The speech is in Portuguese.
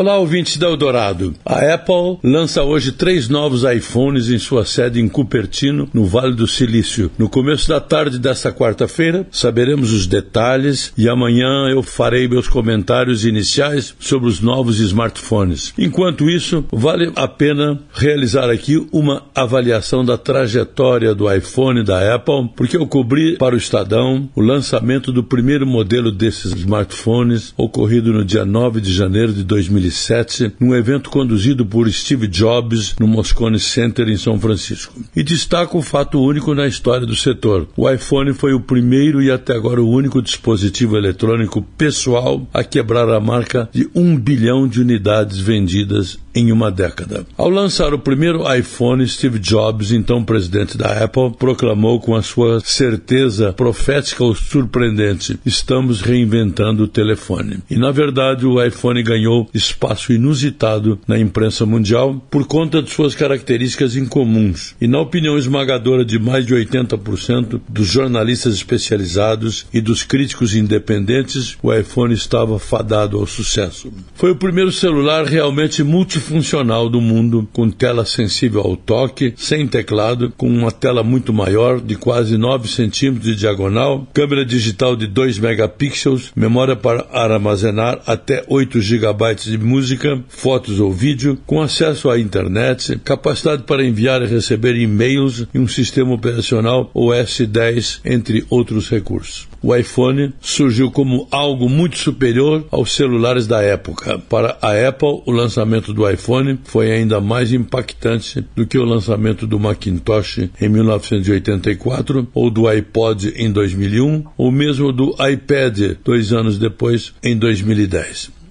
Olá, ouvintes da Eldorado. A Apple lança hoje três novos iPhones em sua sede em Cupertino, no Vale do Silício. No começo da tarde desta quarta-feira, saberemos os detalhes e amanhã eu farei meus comentários iniciais sobre os novos smartphones. Enquanto isso, vale a pena realizar aqui uma avaliação da trajetória do iPhone da Apple, porque eu cobri para o Estadão o lançamento do primeiro modelo desses smartphones, ocorrido no dia 9 de janeiro de 2000 2007, num evento conduzido por Steve Jobs no Moscone Center em São Francisco. E destaca um fato único na história do setor. O iPhone foi o primeiro e até agora o único dispositivo eletrônico pessoal a quebrar a marca de um bilhão de unidades vendidas em uma década. Ao lançar o primeiro iPhone, Steve Jobs, então presidente da Apple, proclamou com a sua certeza profética ou surpreendente: estamos reinventando o telefone. E na verdade o iPhone ganhou espaço inusitado na imprensa mundial por conta de suas características incomuns. E na opinião esmagadora de mais de 80% dos jornalistas especializados e dos críticos independentes, o iPhone estava fadado ao sucesso. Foi o primeiro celular realmente multifuncional do mundo, com tela sensível ao toque, sem teclado, com uma tela muito maior, de quase 9 centímetros de diagonal, câmera digital de 2 megapixels, memória para armazenar até 8 gigabytes de música, fotos ou vídeo, com acesso à internet, capacidade para enviar e receber e-mails e um sistema operacional OS 10, entre outros recursos. O iPhone surgiu como algo muito superior aos celulares da época. Para a Apple, o lançamento do iPhone foi ainda mais impactante do que o lançamento do Macintosh em 1984 ou do iPod em 2001 ou mesmo do iPad dois anos depois, em 2010.